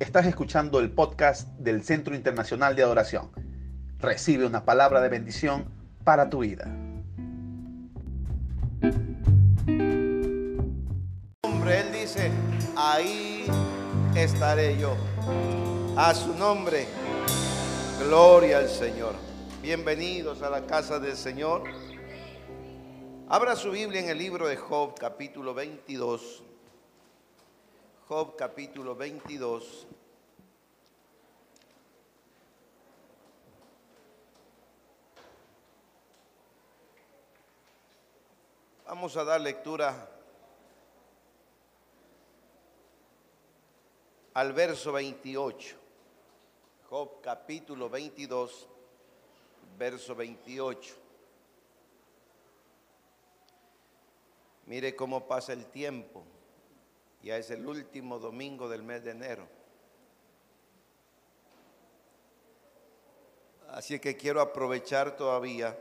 Estás escuchando el podcast del Centro Internacional de Adoración. Recibe una palabra de bendición para tu vida. Hombre, Él dice, ahí estaré yo. A su nombre, gloria al Señor. Bienvenidos a la casa del Señor. Abra su Biblia en el libro de Job, capítulo 22. Job capítulo 22. Vamos a dar lectura al verso 28. Job capítulo 22, verso 28. Mire cómo pasa el tiempo. Ya es el último domingo del mes de enero. Así que quiero aprovechar todavía,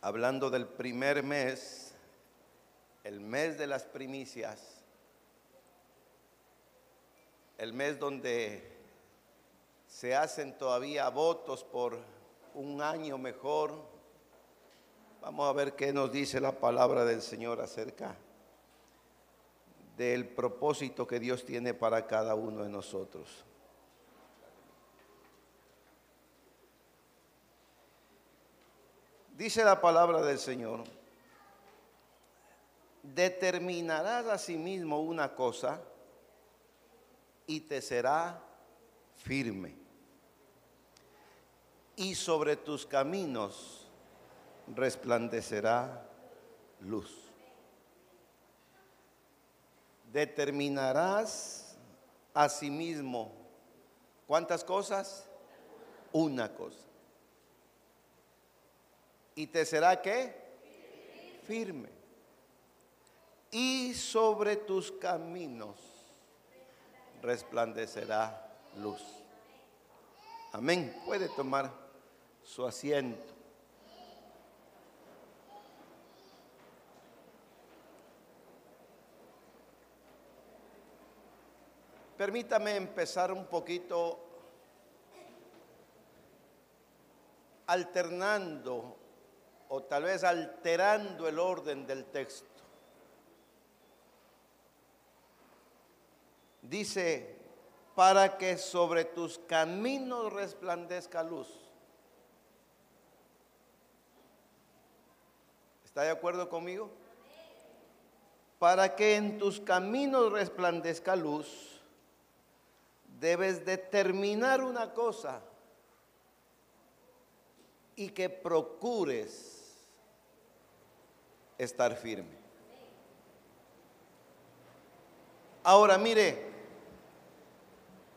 hablando del primer mes, el mes de las primicias, el mes donde se hacen todavía votos por un año mejor. Vamos a ver qué nos dice la palabra del Señor acerca del propósito que Dios tiene para cada uno de nosotros. Dice la palabra del Señor, determinarás a sí mismo una cosa y te será firme. Y sobre tus caminos resplandecerá luz determinarás a sí mismo. ¿Cuántas cosas? Una cosa. ¿Y te será qué? Firme. Y sobre tus caminos resplandecerá luz. Amén. Puede tomar su asiento. Permítame empezar un poquito alternando o tal vez alterando el orden del texto. Dice, para que sobre tus caminos resplandezca luz. ¿Está de acuerdo conmigo? Para que en tus caminos resplandezca luz debes determinar una cosa y que procures estar firme. Ahora mire,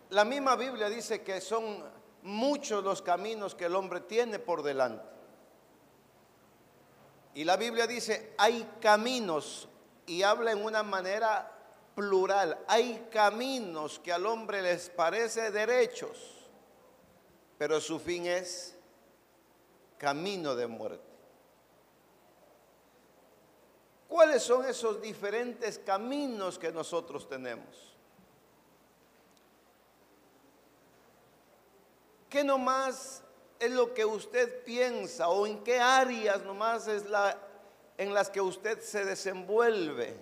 la misma Biblia dice que son muchos los caminos que el hombre tiene por delante. Y la Biblia dice, hay caminos y habla en una manera plural. Hay caminos que al hombre les parece derechos, pero su fin es camino de muerte. ¿Cuáles son esos diferentes caminos que nosotros tenemos? ¿Qué nomás es lo que usted piensa o en qué áreas nomás es la en las que usted se desenvuelve?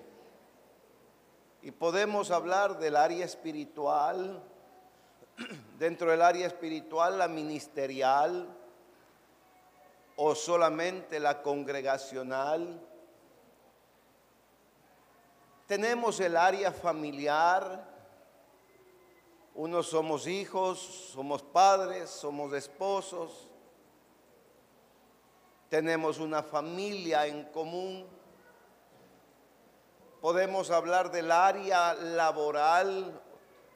Y podemos hablar del área espiritual, dentro del área espiritual la ministerial o solamente la congregacional. Tenemos el área familiar, unos somos hijos, somos padres, somos esposos, tenemos una familia en común Podemos hablar del área laboral.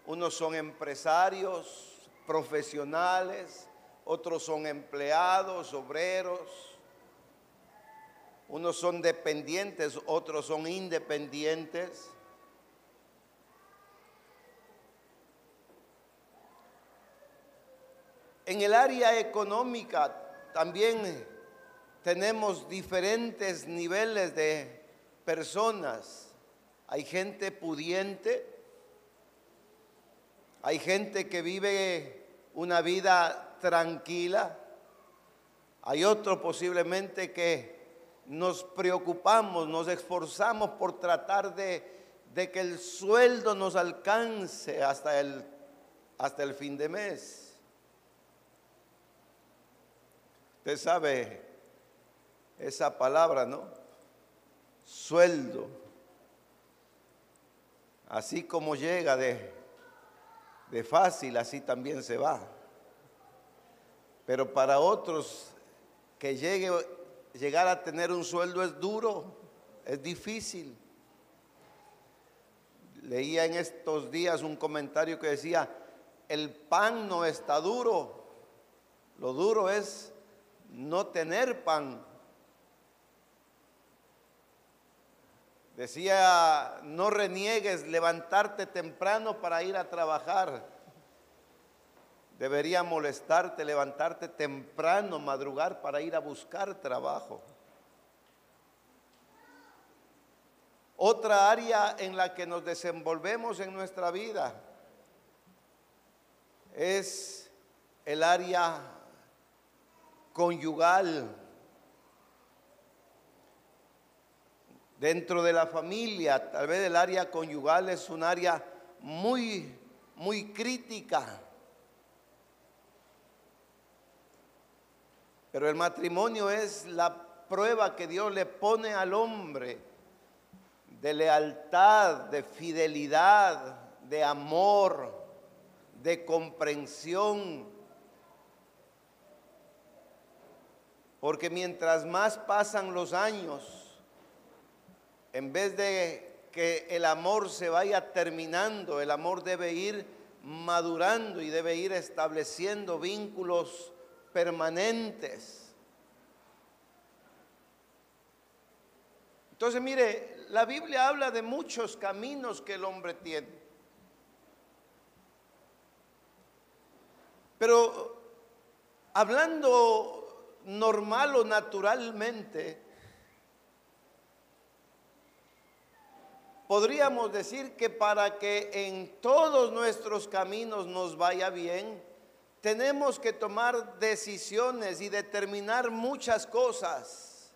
Unos son empresarios, profesionales, otros son empleados, obreros. Unos son dependientes, otros son independientes. En el área económica también tenemos diferentes niveles de personas. Hay gente pudiente Hay gente que vive una vida tranquila. Hay otro posiblemente que nos preocupamos, nos esforzamos por tratar de, de que el sueldo nos alcance hasta el, hasta el fin de mes. Usted sabe esa palabra, ¿no? Sueldo. Así como llega de, de fácil, así también se va. Pero para otros que llegue llegar a tener un sueldo es duro, es difícil. Leía en estos días un comentario que decía, el pan no está duro, lo duro es no tener pan. Decía, no reniegues levantarte temprano para ir a trabajar. Debería molestarte, levantarte temprano, madrugar para ir a buscar trabajo. Otra área en la que nos desenvolvemos en nuestra vida es el área conyugal. Dentro de la familia, tal vez el área conyugal es un área muy, muy crítica. Pero el matrimonio es la prueba que Dios le pone al hombre de lealtad, de fidelidad, de amor, de comprensión. Porque mientras más pasan los años, en vez de que el amor se vaya terminando, el amor debe ir madurando y debe ir estableciendo vínculos permanentes. Entonces, mire, la Biblia habla de muchos caminos que el hombre tiene. Pero hablando normal o naturalmente, podríamos decir que para que en todos nuestros caminos nos vaya bien, tenemos que tomar decisiones y determinar muchas cosas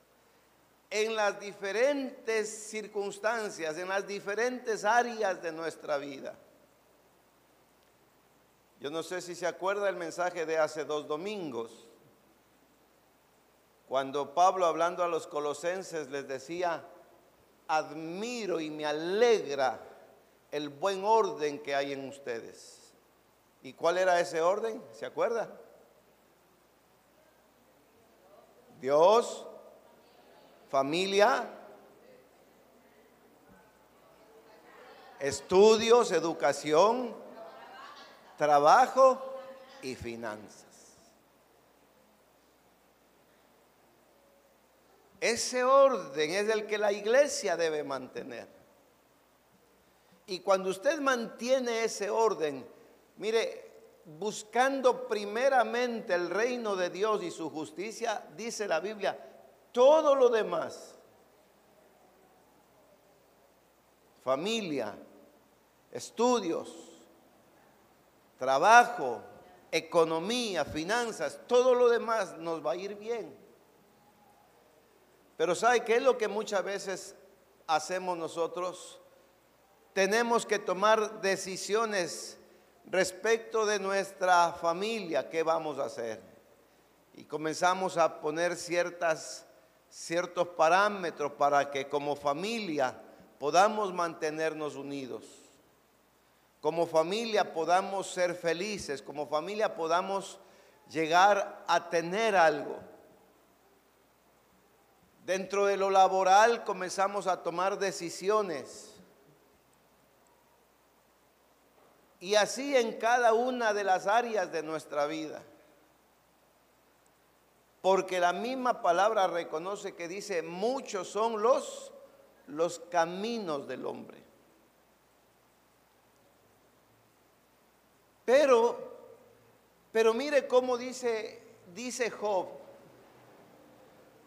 en las diferentes circunstancias, en las diferentes áreas de nuestra vida. Yo no sé si se acuerda el mensaje de hace dos domingos, cuando Pablo hablando a los colosenses les decía, admiro y me alegra el buen orden que hay en ustedes. ¿Y cuál era ese orden? ¿Se acuerda? Dios, familia, estudios, educación, trabajo y finanzas. Ese orden es el que la iglesia debe mantener. Y cuando usted mantiene ese orden, Mire, buscando primeramente el reino de Dios y su justicia, dice la Biblia, todo lo demás, familia, estudios, trabajo, economía, finanzas, todo lo demás nos va a ir bien. Pero ¿sabe qué es lo que muchas veces hacemos nosotros? Tenemos que tomar decisiones respecto de nuestra familia, ¿qué vamos a hacer? Y comenzamos a poner ciertas, ciertos parámetros para que como familia podamos mantenernos unidos. Como familia podamos ser felices, como familia podamos llegar a tener algo. Dentro de lo laboral comenzamos a tomar decisiones Y así en cada una de las áreas de nuestra vida. Porque la misma palabra reconoce que dice, muchos son los, los caminos del hombre. Pero, pero mire cómo dice, dice Job.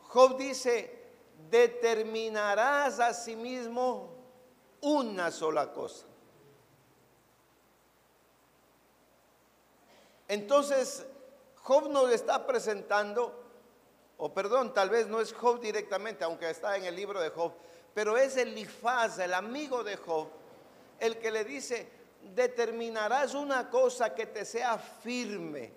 Job dice, determinarás a sí mismo una sola cosa. Entonces, Job nos está presentando, o perdón, tal vez no es Job directamente, aunque está en el libro de Job, pero es Elifaz, el amigo de Job, el que le dice, determinarás una cosa que te sea firme,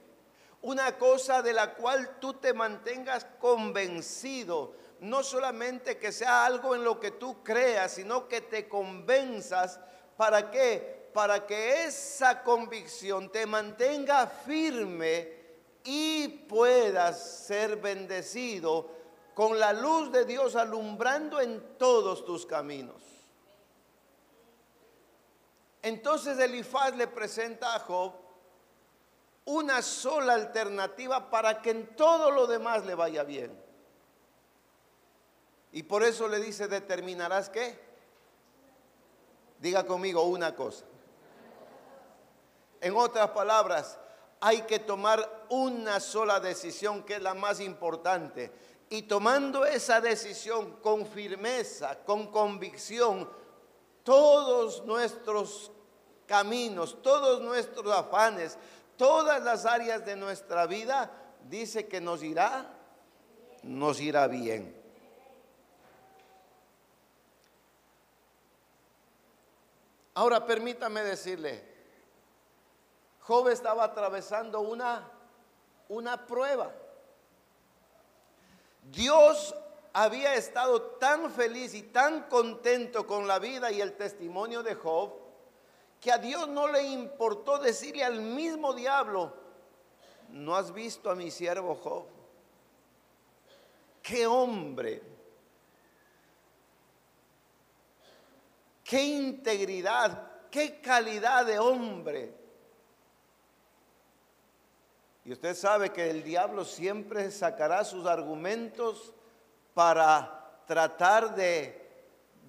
una cosa de la cual tú te mantengas convencido, no solamente que sea algo en lo que tú creas, sino que te convenzas, ¿para qué? Para que esa convicción te mantenga firme y puedas ser bendecido con la luz de Dios alumbrando en todos tus caminos. Entonces Elifaz le presenta a Job una sola alternativa para que en todo lo demás le vaya bien. Y por eso le dice, determinarás qué. Diga conmigo una cosa. En otras palabras, hay que tomar una sola decisión que es la más importante. Y tomando esa decisión con firmeza, con convicción, todos nuestros caminos, todos nuestros afanes, todas las áreas de nuestra vida, dice que nos irá, nos irá bien. Ahora permítame decirle, Job estaba atravesando una, una prueba. Dios había estado tan feliz y tan contento con la vida y el testimonio de Job que a Dios no le importó decirle al mismo diablo, ¿no has visto a mi siervo Job? ¡Qué hombre! ¡Qué integridad! ¡Qué calidad de hombre! Y usted sabe que el diablo siempre sacará sus argumentos para tratar de,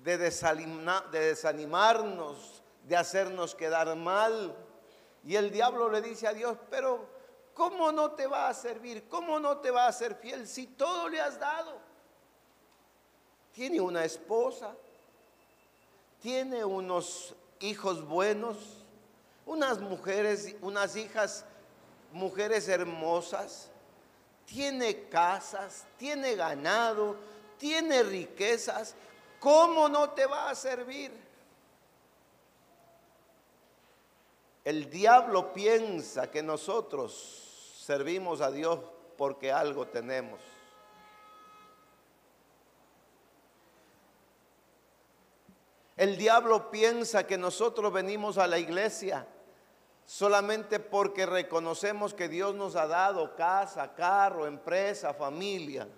de, de desanimarnos, de hacernos quedar mal. Y el diablo le dice a Dios, pero ¿cómo no te va a servir? ¿Cómo no te va a ser fiel si todo le has dado? Tiene una esposa, tiene unos hijos buenos, unas mujeres, unas hijas, mujeres hermosas, tiene casas, tiene ganado, tiene riquezas. ¿Cómo no te va a servir? El diablo piensa que nosotros servimos a Dios porque algo tenemos. El diablo piensa que nosotros venimos a la iglesia solamente porque reconocemos que Dios nos ha dado casa, carro, empresa, familia.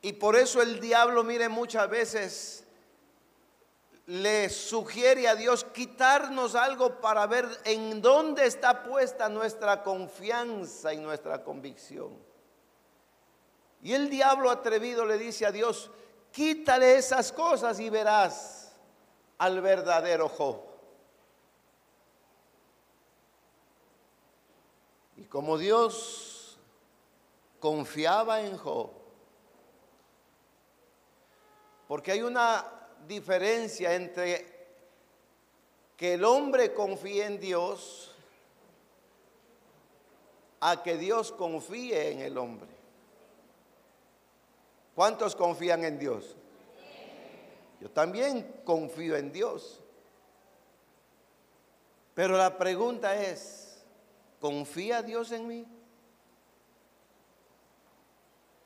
Y por eso el diablo, mire, muchas veces le sugiere a Dios quitarnos algo para ver en dónde está puesta nuestra confianza y nuestra convicción. Y el diablo atrevido le dice a Dios, quítale esas cosas y verás al verdadero Job. Y como Dios confiaba en Job, porque hay una diferencia entre que el hombre confíe en Dios a que Dios confíe en el hombre. ¿Cuántos confían en Dios? Yo también confío en Dios. Pero la pregunta es, ¿confía Dios en mí?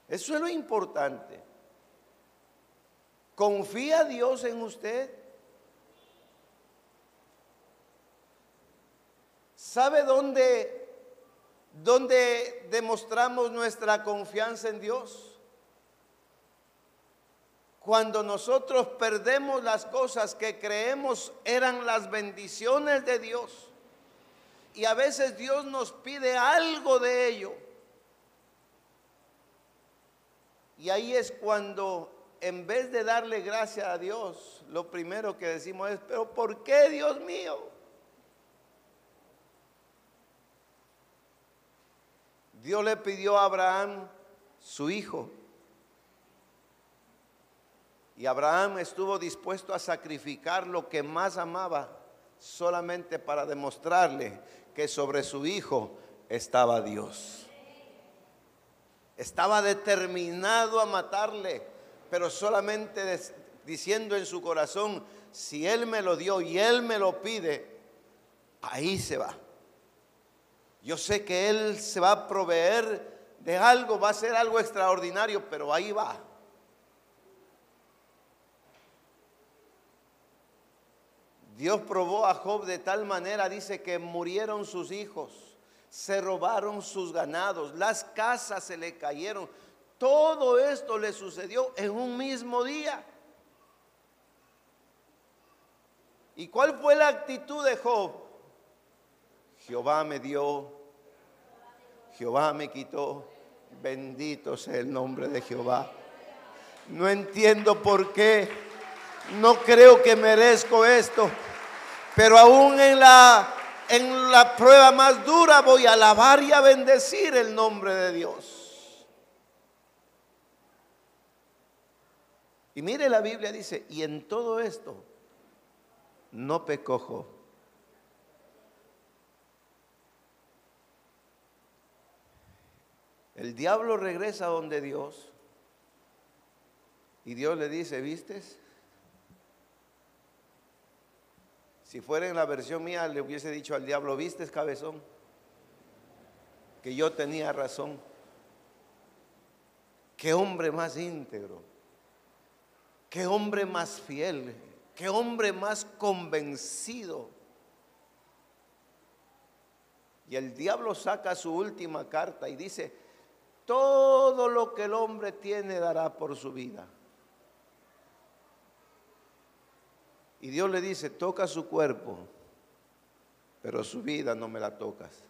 Eso es lo importante. ¿Confía Dios en usted? ¿Sabe dónde, dónde demostramos nuestra confianza en Dios? Cuando nosotros perdemos las cosas que creemos eran las bendiciones de Dios. Y a veces Dios nos pide algo de ello. Y ahí es cuando en vez de darle gracias a Dios, lo primero que decimos es, pero ¿por qué Dios mío? Dios le pidió a Abraham su hijo. Y Abraham estuvo dispuesto a sacrificar lo que más amaba, solamente para demostrarle que sobre su hijo estaba Dios. Estaba determinado a matarle, pero solamente diciendo en su corazón, si Él me lo dio y Él me lo pide, ahí se va. Yo sé que Él se va a proveer de algo, va a ser algo extraordinario, pero ahí va. Dios probó a Job de tal manera, dice que murieron sus hijos, se robaron sus ganados, las casas se le cayeron. Todo esto le sucedió en un mismo día. ¿Y cuál fue la actitud de Job? Jehová me dio, Jehová me quitó, bendito sea el nombre de Jehová. No entiendo por qué, no creo que merezco esto, pero aún en la, en la prueba más dura voy a alabar y a bendecir el nombre de Dios. Y mire la Biblia dice, y en todo esto no pecó El diablo regresa donde Dios y Dios le dice, ¿vistes? Si fuera en la versión mía, le hubiese dicho al diablo, ¿vistes cabezón? Que yo tenía razón. Qué hombre más íntegro. Qué hombre más fiel. Qué hombre más convencido. Y el diablo saca su última carta y dice, todo lo que el hombre tiene dará por su vida. Y Dios le dice, toca su cuerpo, pero su vida no me la tocas.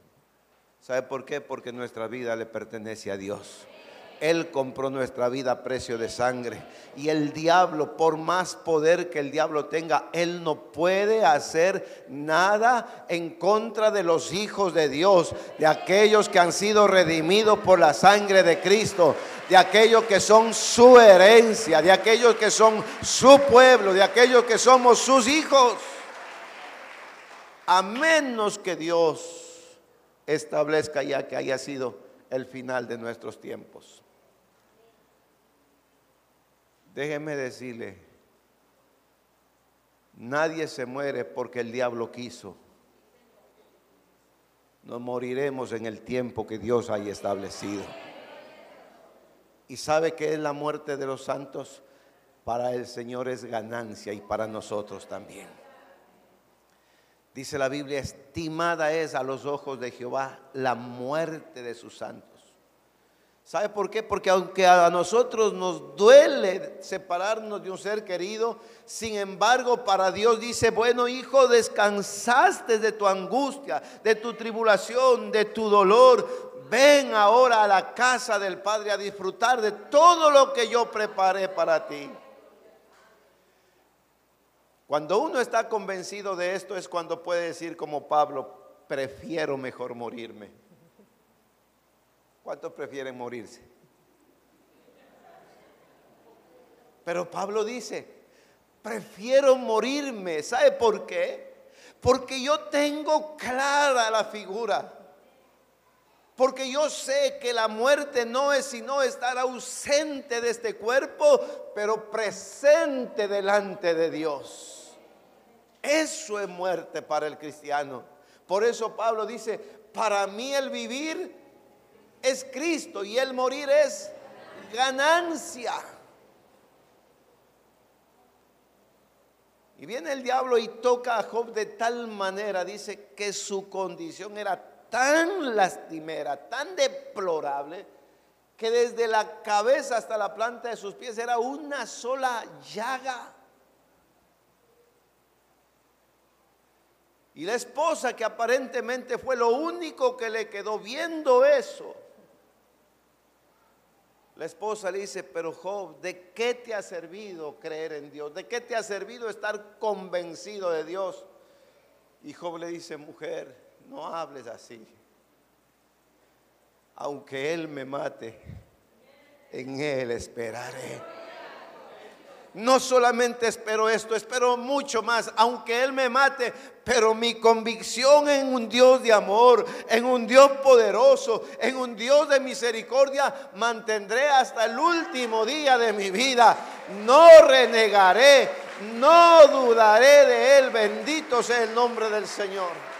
¿Sabe por qué? Porque nuestra vida le pertenece a Dios. Él compró nuestra vida a precio de sangre. Y el diablo, por más poder que el diablo tenga, Él no puede hacer nada en contra de los hijos de Dios, de aquellos que han sido redimidos por la sangre de Cristo, de aquellos que son su herencia, de aquellos que son su pueblo, de aquellos que somos sus hijos. A menos que Dios establezca ya que haya sido el final de nuestros tiempos. Déjeme decirle, nadie se muere porque el diablo quiso. Nos moriremos en el tiempo que Dios haya establecido. ¿Y sabe qué es la muerte de los santos? Para el Señor es ganancia y para nosotros también. Dice la Biblia, estimada es a los ojos de Jehová la muerte de sus santos. ¿Sabe por qué? Porque aunque a nosotros nos duele separarnos de un ser querido, sin embargo para Dios dice, bueno hijo, descansaste de tu angustia, de tu tribulación, de tu dolor. Ven ahora a la casa del Padre a disfrutar de todo lo que yo preparé para ti. Cuando uno está convencido de esto es cuando puede decir como Pablo, prefiero mejor morirme ¿Cuántos prefieren morirse? Pero Pablo dice, prefiero morirme. ¿Sabe por qué? Porque yo tengo clara la figura. Porque yo sé que la muerte no es sino estar ausente de este cuerpo, pero presente delante de Dios. Eso es muerte para el cristiano. Por eso Pablo dice, para mí el vivir es Cristo y el morir es ganancia. Y viene el diablo y toca a Job de tal manera, dice que su condición era tan lastimera, tan deplorable, que desde la cabeza hasta la planta de sus pies era una sola llaga. Y la esposa, que aparentemente fue lo único que le quedó viendo eso, la esposa le dice, pero Job, ¿de qué te ha servido creer en Dios? ¿De qué te ha servido estar convencido de Dios? Y Job le dice, mujer, no hables así. Aunque Él me mate, en Él esperaré. No solamente espero esto, espero mucho más, aunque Él me mate, pero mi convicción en un Dios de amor, en un Dios poderoso, en un Dios de misericordia, mantendré hasta el último día de mi vida. No renegaré, no dudaré de Él. Bendito sea el nombre del Señor.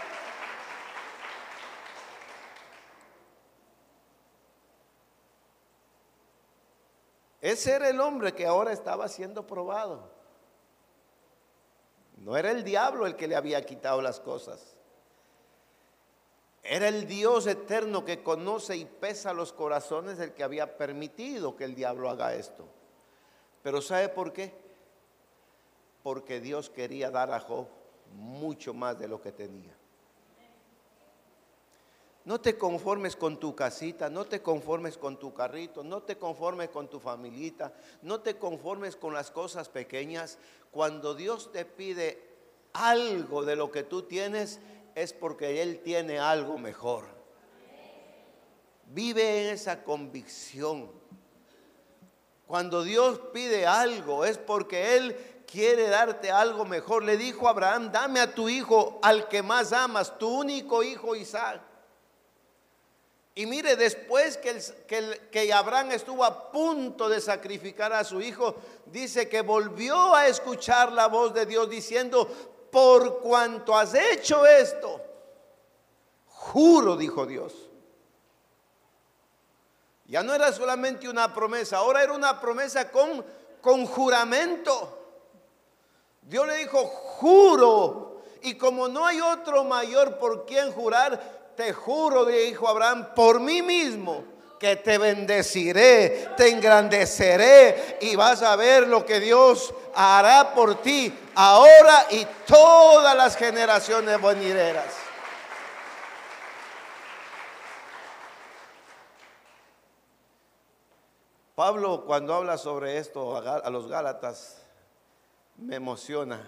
Ese era el hombre que ahora estaba siendo probado. No era el diablo el que le había quitado las cosas. Era el Dios eterno que conoce y pesa los corazones el que había permitido que el diablo haga esto. Pero ¿sabe por qué? Porque Dios quería dar a Job mucho más de lo que tenía. No te conformes con tu casita, no te conformes con tu carrito, no te conformes con tu familita, no te conformes con las cosas pequeñas. Cuando Dios te pide algo de lo que tú tienes, es porque Él tiene algo mejor. Vive en esa convicción. Cuando Dios pide algo, es porque Él quiere darte algo mejor. Le dijo a Abraham, dame a tu hijo al que más amas, tu único hijo Isaac. Y mire, después que, que, Abraham estuvo a punto de sacrificar a su hijo, dice que volvió a escuchar la voz de Dios diciendo, por cuanto has hecho esto, juro, dijo Dios. Ya no era solamente una promesa, ahora era una promesa con, con juramento. Dios le dijo, juro. Y como no hay otro mayor por quien jurar, te juro, dijo Abraham, por mí mismo, que te bendeciré, te engrandeceré y vas a ver lo que Dios hará por ti ahora y todas las generaciones venideras. Pablo cuando habla sobre esto a los Gálatas me emociona,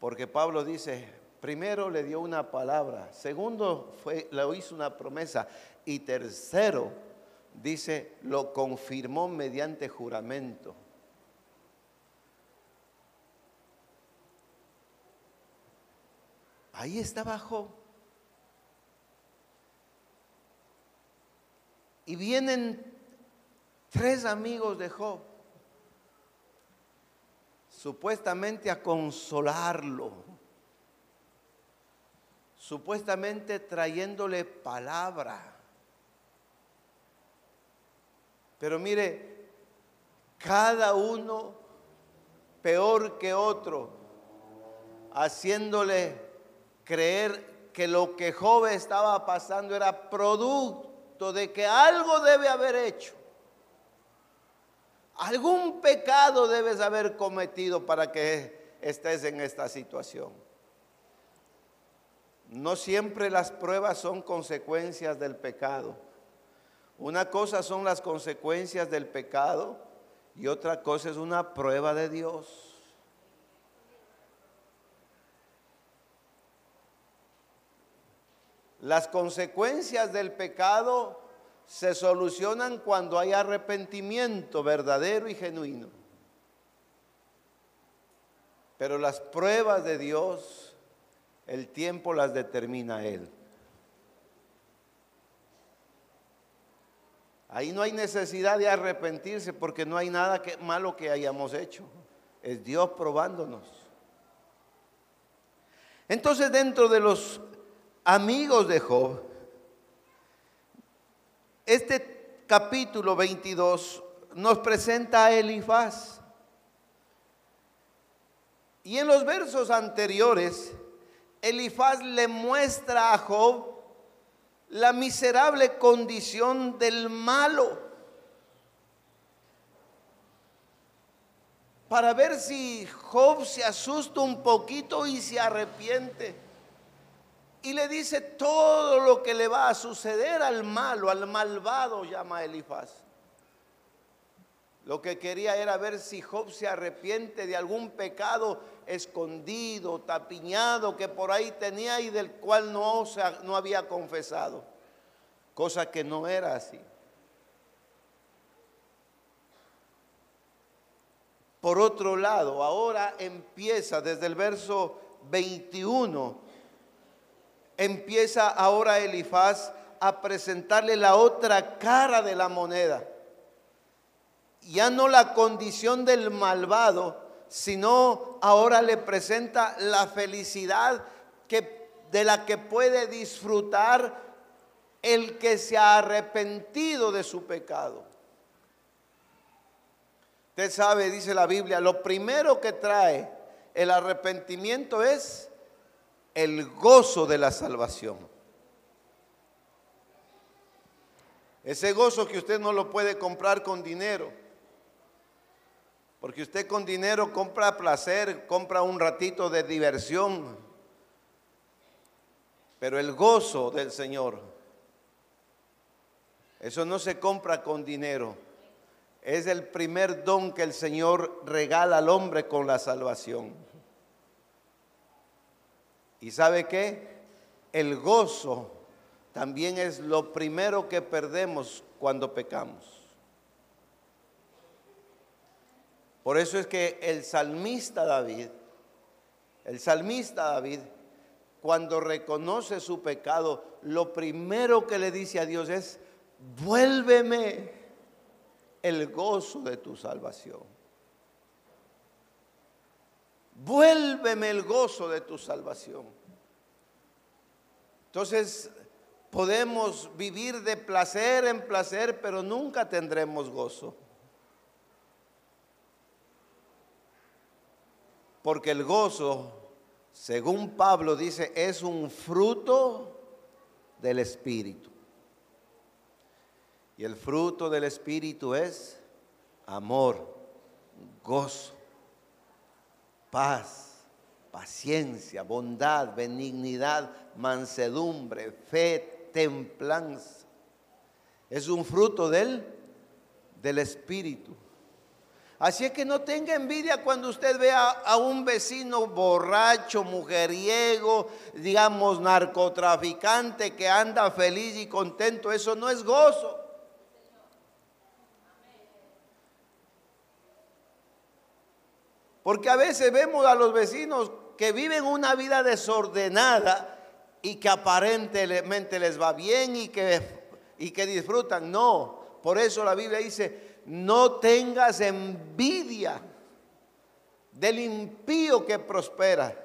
porque Pablo dice, Primero le dio una palabra, segundo le hizo una promesa y tercero, dice, lo confirmó mediante juramento. Ahí estaba Job. Y vienen tres amigos de Job, supuestamente a consolarlo supuestamente trayéndole palabra. Pero mire, cada uno peor que otro, haciéndole creer que lo que Job estaba pasando era producto de que algo debe haber hecho. Algún pecado debes haber cometido para que estés en esta situación. No siempre las pruebas son consecuencias del pecado. Una cosa son las consecuencias del pecado y otra cosa es una prueba de Dios. Las consecuencias del pecado se solucionan cuando hay arrepentimiento verdadero y genuino. Pero las pruebas de Dios el tiempo las determina Él. Ahí no hay necesidad de arrepentirse porque no hay nada malo que hayamos hecho. Es Dios probándonos. Entonces dentro de los amigos de Job, este capítulo 22 nos presenta a Elifaz. Y en los versos anteriores Elifaz le muestra a Job la miserable condición del malo para ver si Job se asusta un poquito y se arrepiente. Y le dice todo lo que le va a suceder al malo, al malvado, llama Elifaz. Lo que quería era ver si Job se arrepiente de algún pecado escondido, tapiñado que por ahí tenía y del cual no, no había confesado. Cosa que no era así. por otro lado, ahora empieza desde el verso 21, empieza ahora Elifaz a presentarle la otra cara de la moneda. Ya no la condición del malvado, sino ahora le presenta la felicidad que, de la que puede disfrutar el que se ha arrepentido de su pecado. Usted sabe, dice la Biblia, lo primero que trae el arrepentimiento es el gozo de la salvación. Ese gozo que usted no lo puede comprar con dinero. Porque usted con dinero compra placer, compra un ratito de diversión. Pero el gozo del Señor, eso no se compra con dinero es el primer don que el Señor regala al hombre con la salvación. ¿Y sabe qué? El gozo también es lo primero que perdemos cuando pecamos. Por eso es que el salmista David, el salmista David, cuando reconoce su pecado, lo primero que le dice a Dios es, vuélveme el gozo de tu salvación. Vuélveme el gozo de tu salvación. Entonces podemos vivir de placer en placer, pero nunca tendremos gozo. Porque el gozo, según Pablo dice, es un fruto del Espíritu. Y el fruto del Espíritu es amor, gozo, paz, paciencia, bondad, benignidad, mansedumbre, fe, templanza. Es un fruto del, del Espíritu. Así es que no tenga envidia cuando usted vea a un vecino borracho, mujeriego, digamos narcotraficante que anda feliz y contento. Eso no es gozo. Porque a veces vemos a los vecinos que viven una vida desordenada y que aparentemente les va bien y que, y que disfrutan. No, por eso la Biblia dice, no tengas envidia del impío que prospera.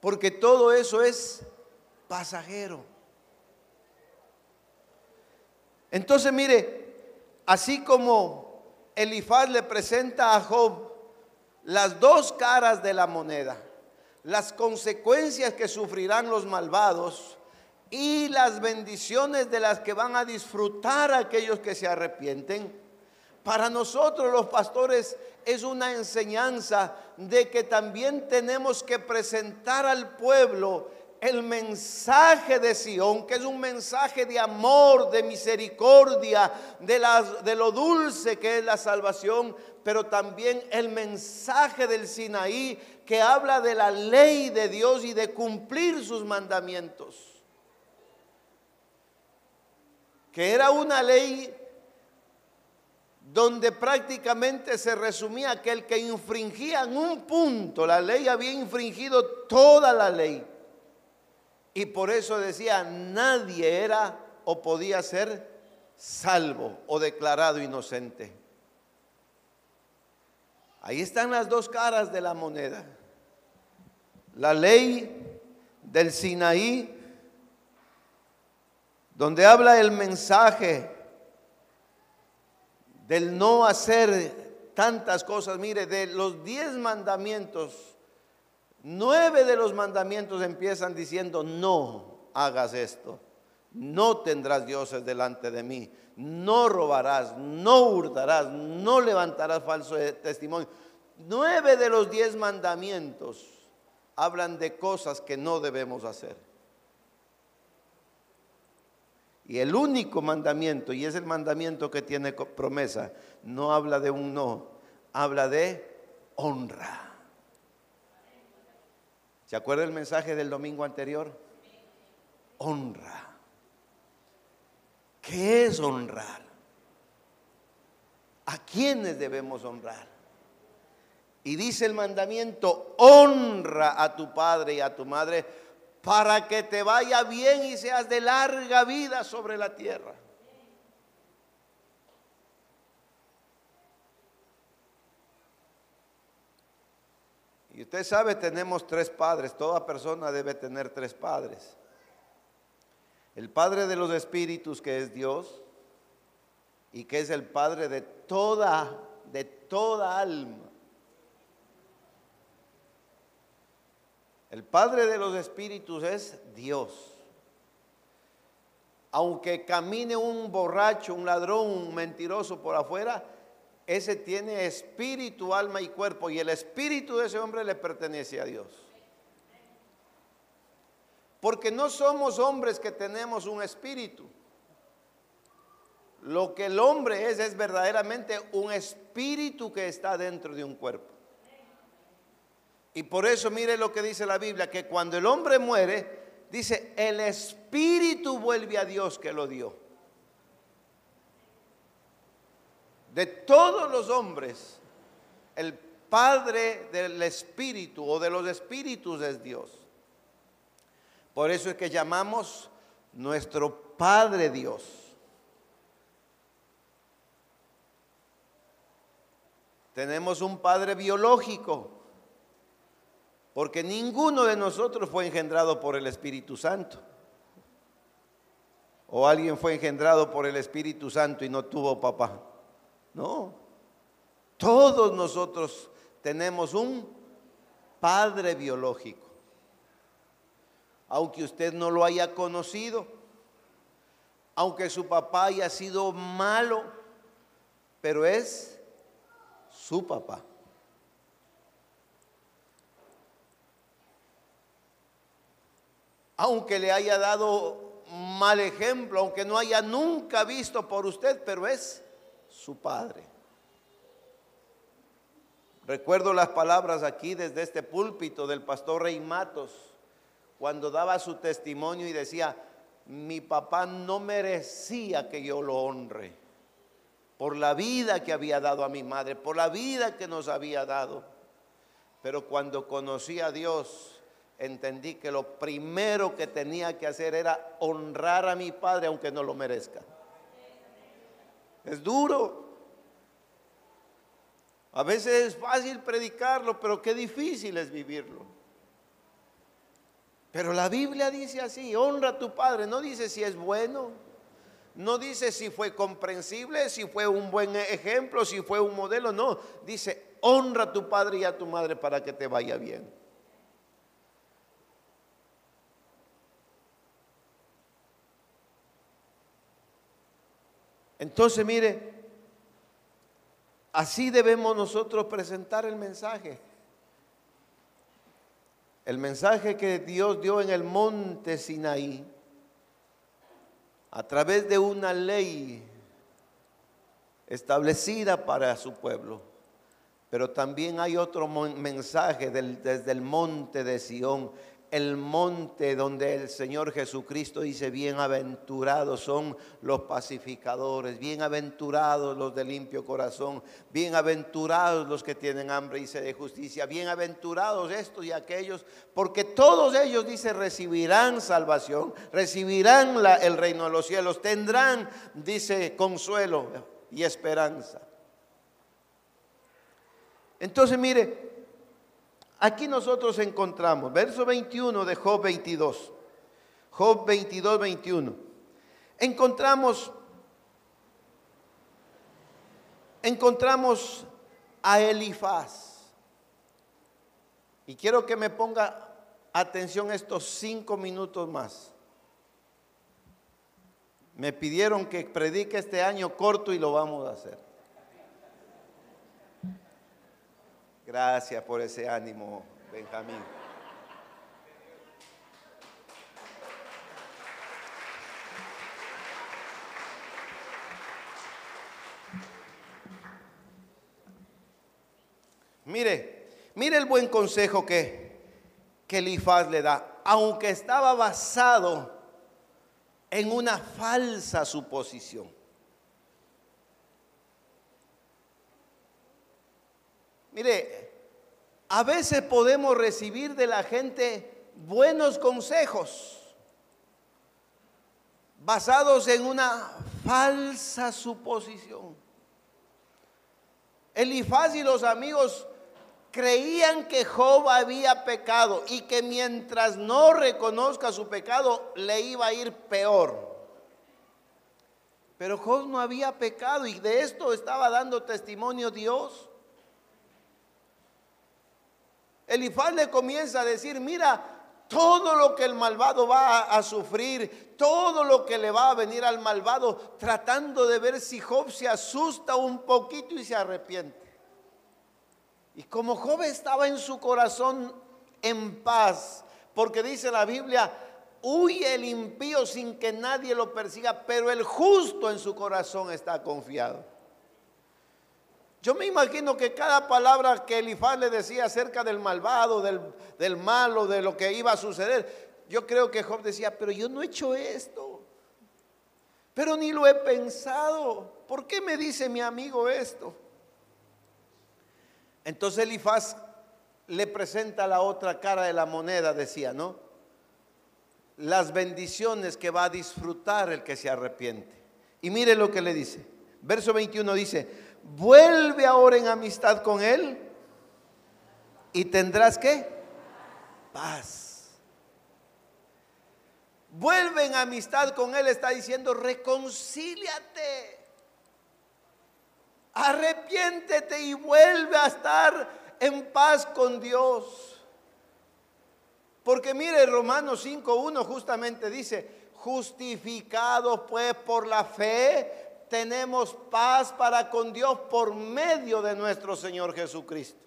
Porque todo eso es pasajero. Entonces, mire, así como Elifaz le presenta a Job las dos caras de la moneda, las consecuencias que sufrirán los malvados y las bendiciones de las que van a disfrutar aquellos que se arrepienten. Para nosotros los pastores es una enseñanza de que también tenemos que presentar al pueblo el mensaje de Sión, que es un mensaje de amor, de misericordia, de, de lo dulce que es la salvación, pero también el mensaje del Sinaí, que habla de la ley de Dios y de cumplir sus mandamientos. Que era una ley donde prácticamente se resumía que el que infringía en un punto la ley había infringido toda la ley. Y por eso decía, nadie era o podía ser salvo o declarado inocente. Ahí están las dos caras de la moneda. La ley del Sinaí, donde habla el mensaje del no hacer tantas cosas. Mire, de los diez mandamientos, Nueve de los mandamientos empiezan diciendo, no hagas esto, no tendrás dioses delante de mí, no robarás, no hurtarás, no levantarás falso testimonio. Nueve de los diez mandamientos hablan de cosas que no debemos hacer. Y el único mandamiento, y es el mandamiento que tiene promesa, no habla de un no, habla de honra. ¿Se acuerda el mensaje del domingo anterior? Honra. ¿Qué es honrar? a quienes debemos honrar. Y dice el mandamiento, honra a tu padre y a tu madre para que te vaya bien y seas de larga vida sobre la tierra. Y usted sabe, tenemos tres padres, toda persona debe tener tres padres. El Padre de los Espíritus, que es Dios, y que es el Padre de toda, de toda alma. El Padre de los Espíritus es Dios. Aunque camine un borracho, un ladrón, un mentiroso por afuera, ese tiene espíritu, alma y cuerpo, y el espíritu de ese hombre le pertenece a Dios. Porque no somos hombres que tenemos un espíritu. Lo que el hombre es es verdaderamente un espíritu que está dentro de un cuerpo. Y por eso mire lo que dice la Biblia, que cuando el hombre muere, dice, el espíritu vuelve a Dios que lo dio. De todos los hombres, el Padre del Espíritu o de los Espíritus es Dios. Por eso es que llamamos nuestro Padre Dios. Tenemos un Padre biológico, porque ninguno de nosotros fue engendrado por el Espíritu Santo. O alguien fue engendrado por el Espíritu Santo y no tuvo papá. No. Todos nosotros tenemos un padre biológico. Aunque usted no lo haya conocido, aunque su papá haya sido malo, pero es su papá. Aunque le haya dado mal ejemplo, aunque no haya nunca visto por usted, pero es su padre. Recuerdo las palabras aquí desde este púlpito del pastor Rey Matos, cuando daba su testimonio y decía, mi papá no merecía que yo lo honre por la vida que había dado a mi madre, por la vida que nos había dado. Pero cuando conocí a Dios, entendí que lo primero que tenía que hacer era honrar a mi padre aunque no lo merezca. Es duro. A veces es fácil predicarlo, pero qué difícil es vivirlo. Pero la Biblia dice así, honra a tu padre, no dice si es bueno, no dice si fue comprensible, si fue un buen ejemplo, si fue un modelo, no, dice honra a tu padre y a tu madre para que te vaya bien. Entonces, mire, así debemos nosotros presentar el mensaje. El mensaje que Dios dio en el monte Sinaí, a través de una ley establecida para su pueblo. Pero también hay otro mensaje desde el monte de Sión el monte donde el Señor Jesucristo dice, bienaventurados son los pacificadores, bienaventurados los de limpio corazón, bienaventurados los que tienen hambre y sed de justicia, bienaventurados estos y aquellos, porque todos ellos, dice, recibirán salvación, recibirán el reino de los cielos, tendrán, dice, consuelo y esperanza. Entonces, mire, Aquí nosotros encontramos, verso 21 de Job 22, Job 22, 21. Encontramos, encontramos a Elifaz. Y quiero que me ponga atención estos cinco minutos más. Me pidieron que predique este año corto y lo vamos a hacer. Gracias por ese ánimo, Benjamín. Mire, mire el buen consejo que, que Elifaz le da, aunque estaba basado en una falsa suposición. Mire, a veces podemos recibir de la gente buenos consejos basados en una falsa suposición. Elifaz y los amigos creían que Job había pecado y que mientras no reconozca su pecado le iba a ir peor. Pero Job no había pecado y de esto estaba dando testimonio Dios. Elifaz le comienza a decir, mira, todo lo que el malvado va a, sufrir, todo lo que le va a venir al malvado, tratando de ver si Job se asusta un poquito y se arrepiente. Y como Job estaba en su corazón en paz, porque dice la Biblia, huye el impío sin que nadie lo persiga, pero el justo en su corazón está confiado. Yo me imagino que cada palabra que Elifaz le decía acerca del malvado, del, malo, de lo que iba a suceder, yo creo que Job decía, pero yo no he hecho esto, pero ni lo he pensado. ¿Por qué me dice mi amigo esto? Entonces Elifaz le presenta la otra cara de la moneda, decía, ¿no? Las bendiciones que va a disfrutar el que se arrepiente. Y mire lo que le dice. Verso 21 dice, vuelve ahora en amistad con Él y tendrás que paz. Vuelve en amistad con Él, está diciendo, reconcíliate, arrepiéntete y vuelve a estar en paz con Dios. Porque mire, Romanos 5.1 justamente dice, justificados pues por la fe, tenemos paz para con Dios por medio de nuestro Señor Jesucristo.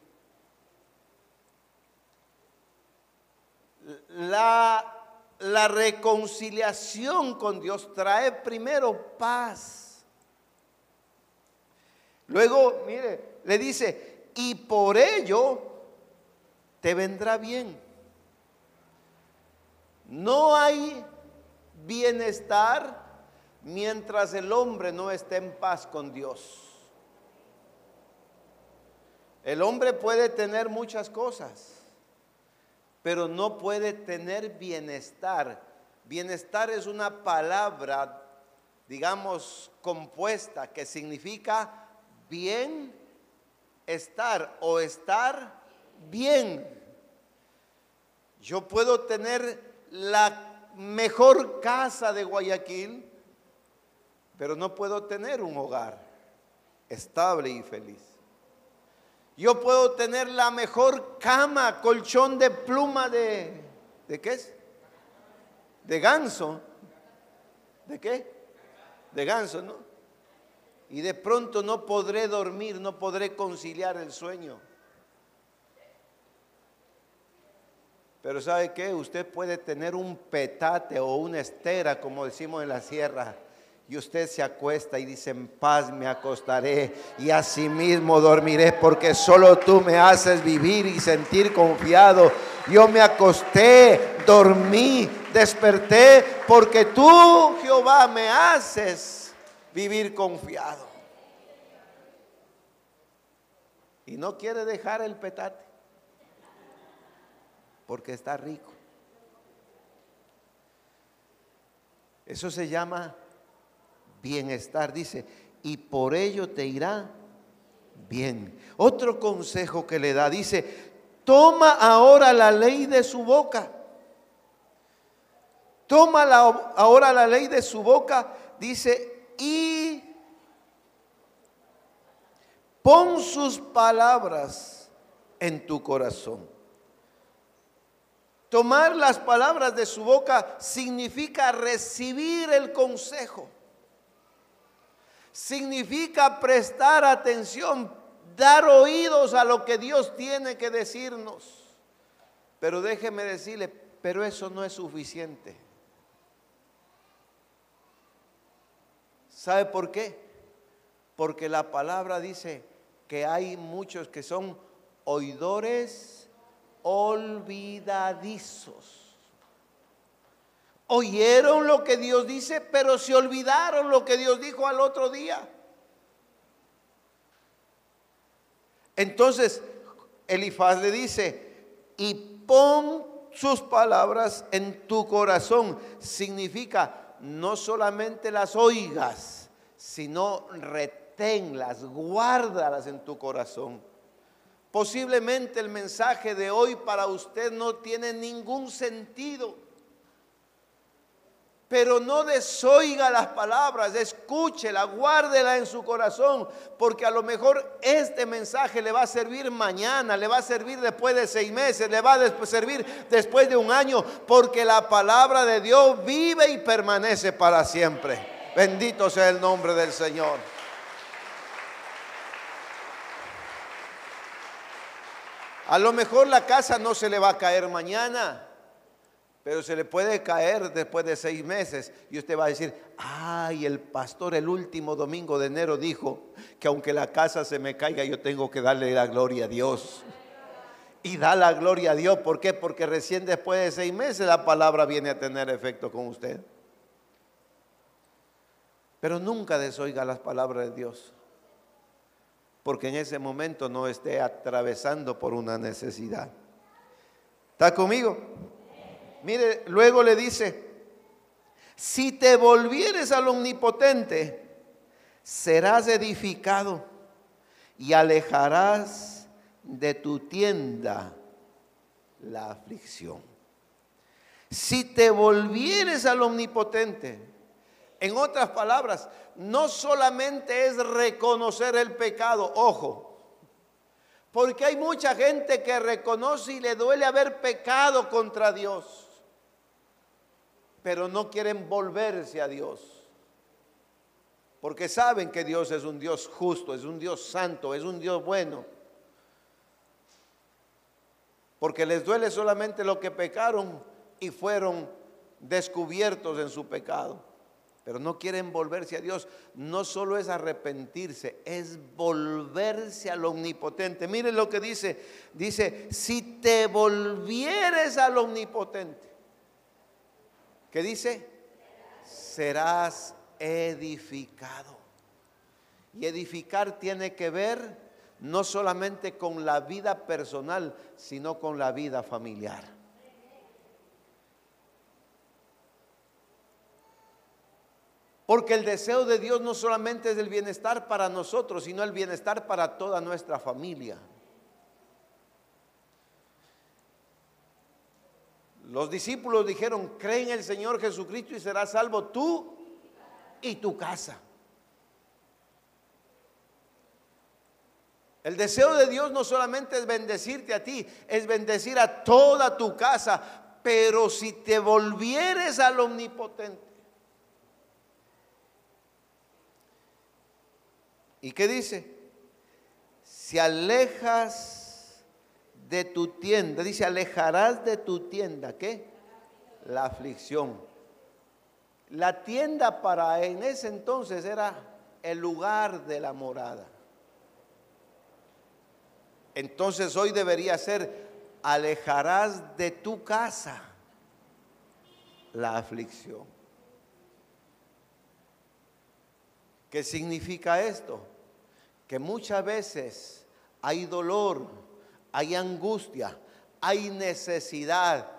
La, la reconciliación con Dios trae primero paz. Luego, mire, le dice, y por ello te vendrá bien. No hay bienestar mientras el hombre no esté en paz con Dios. El hombre puede tener muchas cosas, pero no puede tener bienestar. Bienestar es una palabra, digamos, compuesta que significa bien estar o estar bien. Yo puedo tener la mejor casa de Guayaquil, pero no puedo tener un hogar estable y feliz. Yo puedo tener la mejor cama, colchón de pluma de... ¿De qué es? De ganso. ¿De qué? De ganso, ¿no? Y de pronto no podré dormir, no podré conciliar el sueño. Pero ¿sabe qué? Usted puede tener un petate o una estera, como decimos en la sierra, y usted se acuesta y dice, en paz me acostaré y asimismo dormiré porque solo tú me haces vivir y sentir confiado. Yo me acosté, dormí, desperté porque tú, Jehová, me haces vivir confiado. Y no quiere dejar el petate porque está rico. Eso se llama bienestar, dice, y por ello te irá bien. Otro consejo que le da, dice, toma ahora la ley de su boca. Toma ahora la ley de su boca, dice, y pon sus palabras en tu corazón. Tomar las palabras de su boca significa recibir el consejo significa prestar atención, dar oídos a lo que Dios tiene que decirnos. Pero déjeme decirle, pero eso no es suficiente. ¿Sabe por qué? Porque la palabra dice que hay muchos que son oidores olvidadizos. Oyeron lo que Dios dice, pero se olvidaron lo que Dios dijo al otro día. Entonces, Elifaz le dice, y pon sus palabras en tu corazón. Significa, no solamente las oigas, sino reténlas, guárdalas en tu corazón. Posiblemente el mensaje de hoy para usted no tiene ningún sentido. Pero no desoiga las palabras, escúchela, guárdela en su corazón, porque a lo mejor este mensaje le va a servir mañana, le va a servir después de seis meses, le va a servir después de un año, porque la palabra de Dios vive y permanece para siempre. Bendito sea el nombre del Señor. A lo mejor la casa no se le va a caer mañana, pero se le puede caer después de seis meses. Y usted va a decir, ay, el pastor el último domingo de enero dijo que aunque la casa se me caiga, yo tengo que darle la gloria a Dios. Y da la gloria a Dios. ¿Por qué? Porque recién después de seis meses la palabra viene a tener efecto con usted. Pero nunca desoiga las palabras de Dios porque en ese momento no esté atravesando por una necesidad. ¿Está conmigo? Mire, luego le dice, si te volvieres al omnipotente, serás edificado y alejarás de tu tienda la aflicción. Si te volvieres al omnipotente, en otras palabras, no solamente es reconocer el pecado, ojo, porque hay mucha gente que reconoce y le duele haber pecado contra Dios, pero no quieren volverse a Dios, porque saben que Dios es un Dios justo, es un Dios santo, es un Dios bueno, porque les duele solamente lo que pecaron y fueron descubiertos en su pecado pero no quieren volverse a Dios. No solo es arrepentirse, es volverse al omnipotente. Miren lo que dice. Dice, si te volvieres al omnipotente, ¿qué dice? Serás edificado. Y edificar tiene que ver no solamente con la vida personal, sino con la vida familiar. Porque el deseo de Dios no solamente es el bienestar para nosotros, sino el bienestar para toda nuestra familia. Los discípulos dijeron, cree en el Señor Jesucristo y serás salvo tú y tu casa. El deseo de Dios no solamente es bendecirte a ti, es bendecir a toda tu casa, pero si te volvieres al omnipotente, ¿Y qué dice? Si alejas de tu tienda, dice, alejarás de tu tienda, ¿qué? La aflicción. La tienda para en ese entonces era el lugar de la morada. Entonces hoy debería ser, alejarás de tu casa la aflicción. ¿Qué significa esto? que muchas veces hay dolor, hay angustia, hay necesidad,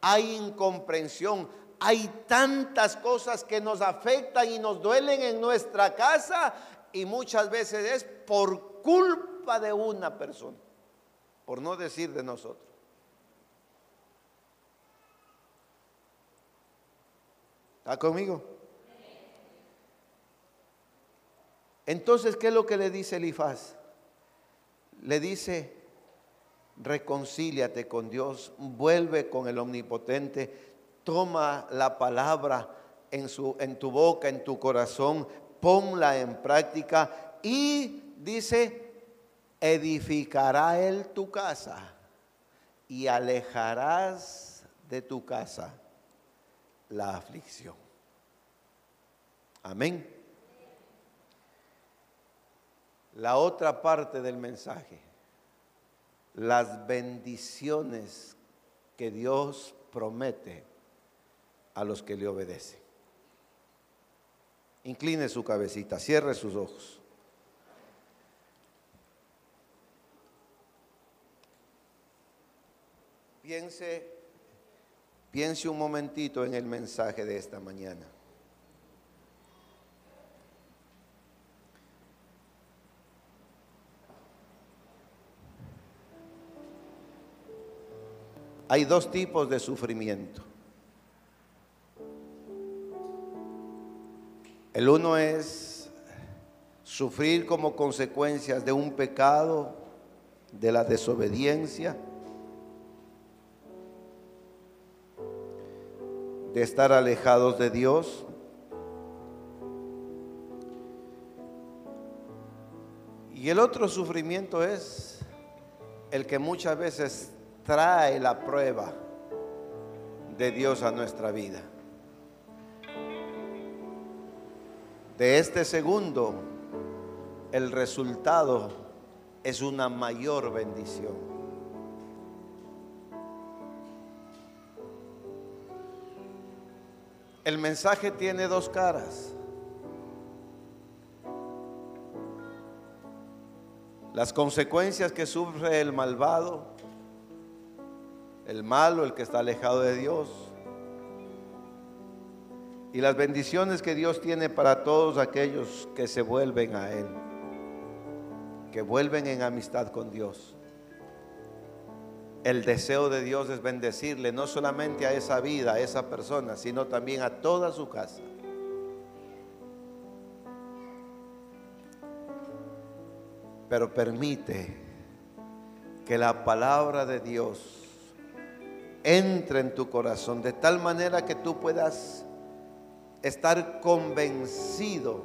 hay incomprensión, hay tantas cosas que nos afectan y nos duelen en nuestra casa y muchas veces es por culpa de una persona, por no decir de nosotros. ¿Está conmigo? Entonces, ¿qué es lo que le dice Elifaz? Le dice, reconcíliate con Dios, vuelve con el omnipotente, toma la palabra en, su, en tu boca, en tu corazón, ponla en práctica y dice, edificará él tu casa y alejarás de tu casa la aflicción. Amén la otra parte del mensaje, las bendiciones que Dios promete a los que le obedecen. Incline su cabecita, cierre sus ojos. piense, piense un momentito en el mensaje de esta mañana. Hay dos tipos de sufrimiento. El uno es sufrir como consecuencias de un pecado, de la desobediencia, de estar alejados de Dios. Y el otro sufrimiento es el que muchas veces trae la prueba de Dios a nuestra vida. De este segundo, el resultado es una mayor bendición. El mensaje tiene dos caras. Las consecuencias que sufre el malvado el malo, el que está alejado de Dios. Y las bendiciones que Dios tiene para todos aquellos que se vuelven a Él, que vuelven en amistad con Dios. El deseo de Dios es bendecirle no solamente a esa vida, a esa persona, sino también a toda su casa. Pero permite que la palabra de Dios entre en tu corazón, de tal manera que tú puedas estar convencido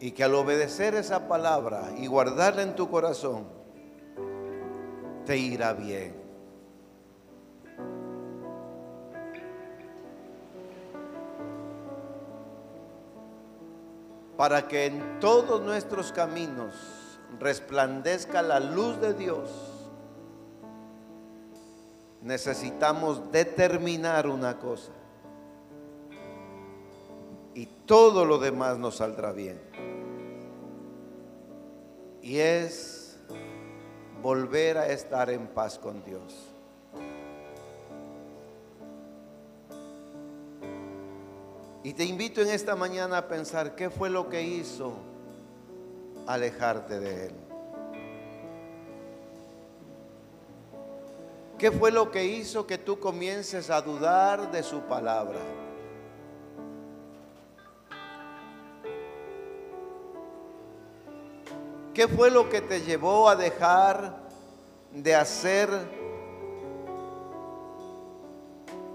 y que al obedecer esa palabra y guardarla en tu corazón, te irá bien. Para que en todos nuestros caminos resplandezca la luz de Dios, necesitamos determinar una cosa. Y todo lo demás nos saldrá bien. Y es volver a estar en paz con Dios. Y te invito en esta mañana a pensar qué fue lo que hizo alejarte de Él. ¿Qué fue lo que hizo que tú comiences a dudar de su palabra? ¿Qué fue lo que te llevó a dejar de hacer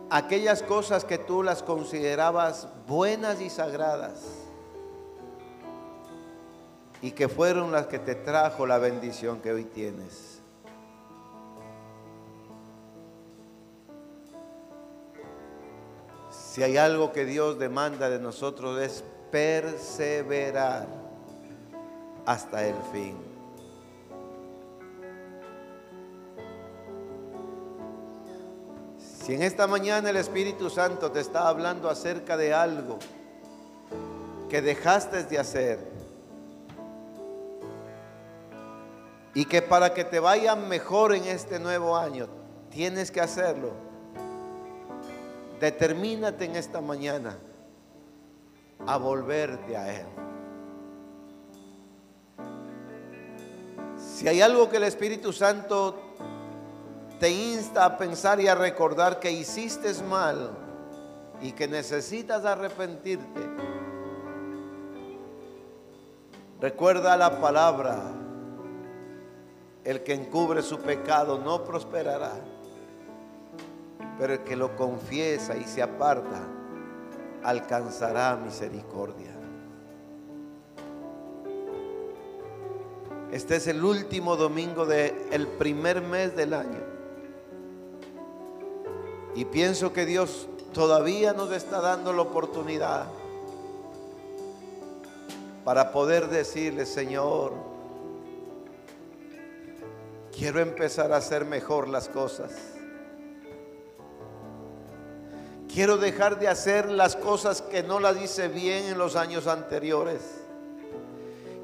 aquellas cosas que tú las considerabas buenas y sagradas y que fueron las que te trajo la bendición que hoy tienes. Si hay algo que Dios demanda de nosotros es perseverar hasta el fin. Si en esta mañana el Espíritu Santo te está hablando acerca de algo que dejaste de hacer y que para que te vaya mejor en este nuevo año tienes que hacerlo, determínate en esta mañana a volverte a Él. Si hay algo que el Espíritu Santo te insta a pensar y a recordar que hiciste mal y que necesitas arrepentirte. Recuerda la palabra, el que encubre su pecado no prosperará, pero el que lo confiesa y se aparta alcanzará misericordia. Este es el último domingo del primer mes del año. Y pienso que Dios todavía nos está dando la oportunidad para poder decirle, Señor, quiero empezar a hacer mejor las cosas. Quiero dejar de hacer las cosas que no las hice bien en los años anteriores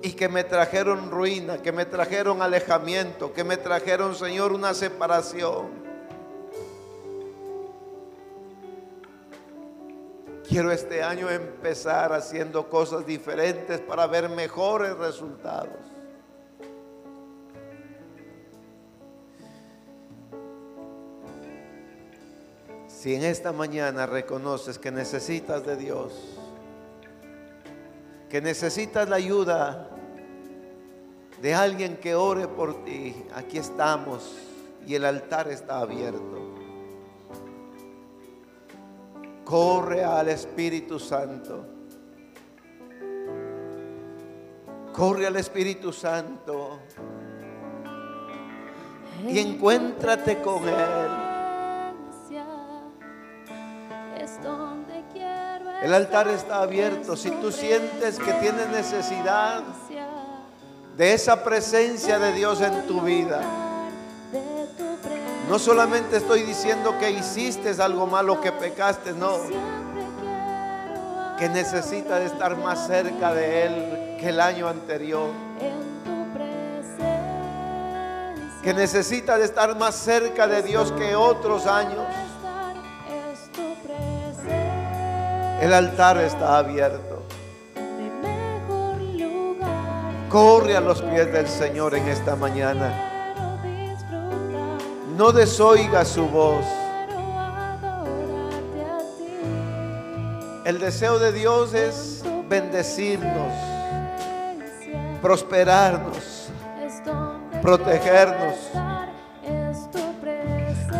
y que me trajeron ruina, que me trajeron alejamiento, que me trajeron, Señor, una separación. Quiero este año empezar haciendo cosas diferentes para ver mejores resultados. Si en esta mañana reconoces que necesitas de Dios, que necesitas la ayuda de alguien que ore por ti, aquí estamos y el altar está abierto. Corre al Espíritu Santo. Corre al Espíritu Santo y encuéntrate con Él. El altar está abierto. Si tú sientes que tienes necesidad de esa presencia de Dios en tu vida. No solamente estoy diciendo que hiciste algo malo, que pecaste, no. Que necesitas estar más cerca de Él que el año anterior. Que necesitas estar más cerca de Dios que otros años. El altar está abierto. Corre a los pies del Señor en esta mañana. No desoiga su voz. El deseo de Dios es bendecirnos, prosperarnos, protegernos.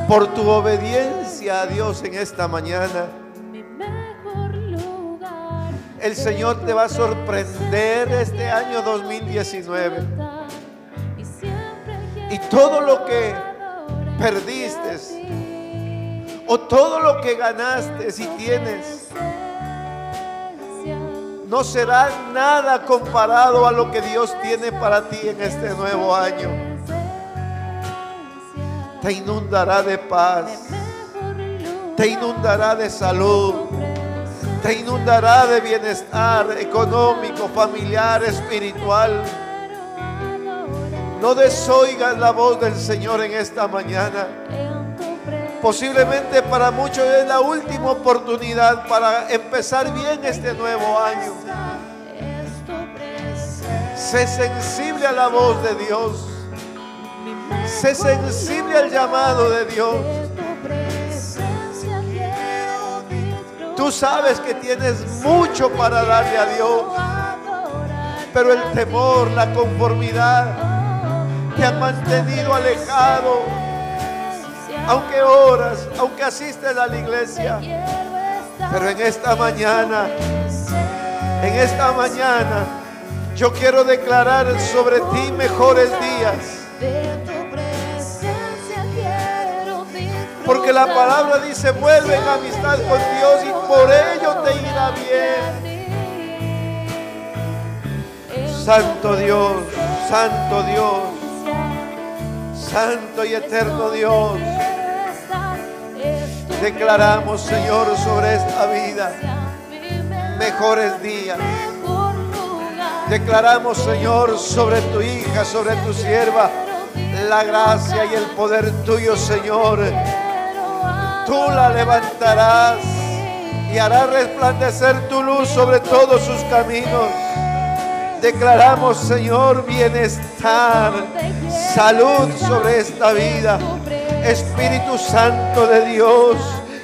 Por tu obediencia a Dios en esta mañana, el Señor te va a sorprender este año 2019. Y todo lo que perdiste o todo lo que ganaste si tienes no será nada comparado a lo que Dios tiene para ti en este nuevo año. Te inundará de paz, te inundará de salud, te inundará de bienestar económico, familiar, espiritual. No desoigas la voz del Señor en esta mañana. Posiblemente para muchos es la última oportunidad para empezar bien este nuevo año. Sé sensible a la voz de Dios. Sé sensible al llamado de Dios. Tú sabes que tienes mucho para darle a Dios. Pero el temor, la conformidad, te han mantenido alejado. Aunque oras, aunque asistes a la iglesia. Pero en esta mañana, en esta mañana, yo quiero declarar sobre ti mejores días. Porque la palabra dice, vuelve en amistad con Dios y por ello te irá bien. Santo Dios, Santo Dios. Santo y eterno Dios, declaramos, Señor, sobre esta vida mejores días. Declaramos, Señor, sobre tu hija, sobre tu sierva, la gracia y el poder tuyo, Señor. Tú la levantarás y harás resplandecer tu luz sobre todos sus caminos. Declaramos, Señor, bienestar, salud sobre esta vida. Espíritu Santo de Dios,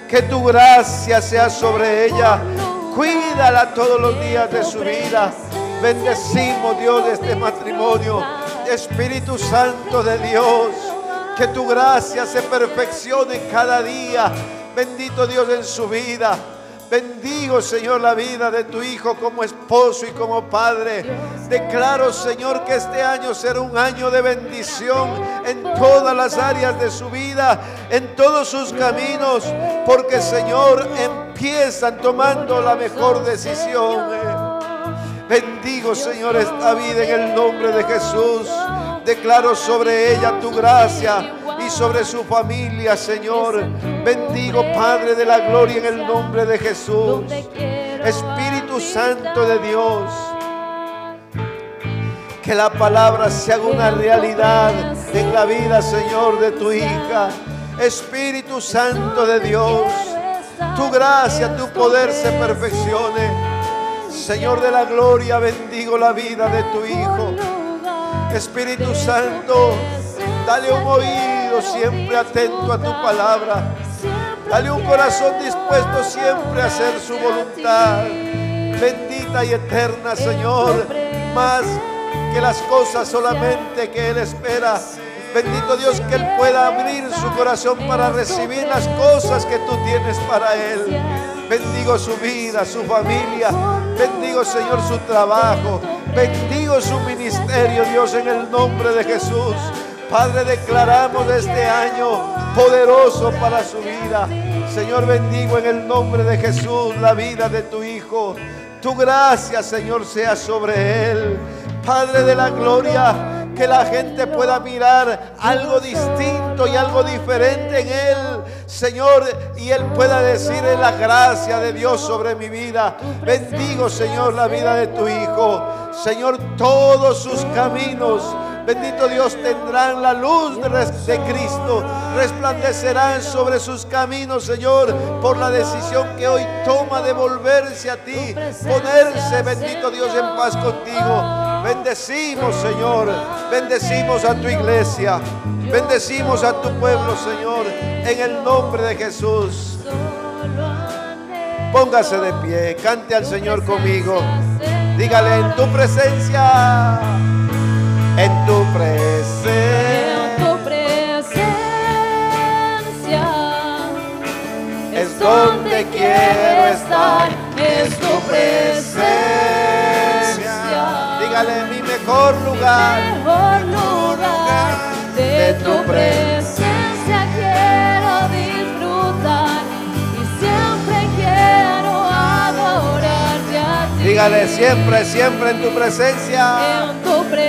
que tu gracia sea sobre ella. Cuídala todos los días de su vida. Bendecimos, Dios, de este matrimonio. Espíritu Santo de Dios, que tu gracia se perfeccione cada día. Bendito Dios en su vida. Bendigo, Señor, la vida de tu Hijo como esposo y como padre. Declaro, Señor, que este año será un año de bendición en todas las áreas de su vida, en todos sus caminos, porque, Señor, empiezan tomando la mejor decisión. Bendigo, Señor, esta vida en el nombre de Jesús. Declaro sobre ella tu gracia sobre su familia, Señor. Bendigo, Padre de la gloria, en el nombre de Jesús. Espíritu Santo de Dios. Que la palabra se haga una realidad en la vida, Señor, de tu hija. Espíritu Santo de Dios. Tu gracia, tu poder se perfeccione. Señor de la gloria, bendigo la vida de tu Hijo. Espíritu Santo, dale un oído siempre atento a tu palabra. Dale un corazón dispuesto siempre a hacer su voluntad. Bendita y eterna, Señor. Más que las cosas solamente que Él espera. Bendito Dios que Él pueda abrir su corazón para recibir las cosas que tú tienes para Él. Bendigo su vida, su familia. Bendigo, Señor, su trabajo. Bendigo su ministerio, Dios, en el nombre de Jesús. Padre, declaramos este año poderoso para su vida. Señor, bendigo en el nombre de Jesús la vida de tu Hijo. Tu gracia, Señor, sea sobre él. Padre de la gloria, que la gente pueda mirar algo distinto y algo diferente en Él, Señor, y Él pueda decir la gracia de Dios sobre mi vida. Bendigo, Señor, la vida de tu Hijo. Señor, todos sus caminos. Bendito Dios, tendrán la luz de Cristo, resplandecerán sobre sus caminos, Señor, por la decisión que hoy toma de volverse a ti, ponerse, bendito Dios, en paz contigo. Bendecimos, Señor. Bendecimos a tu iglesia. Bendecimos a tu pueblo, Señor. En el nombre de Jesús. Póngase de pie. Cante al Señor conmigo. Dígale en tu presencia. En tu presencia. En tu presencia es donde quiero estar. Es tu presencia mi mejor lugar. Mejor lugar de tu presencia quiero disfrutar y siempre quiero adorarte a ti. Dígale siempre, siempre en tu presencia. En tu presencia.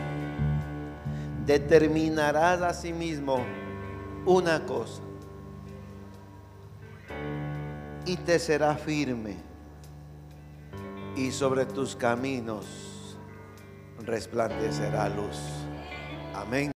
Determinarás a sí mismo una cosa y te será firme y sobre tus caminos resplandecerá luz. Amén.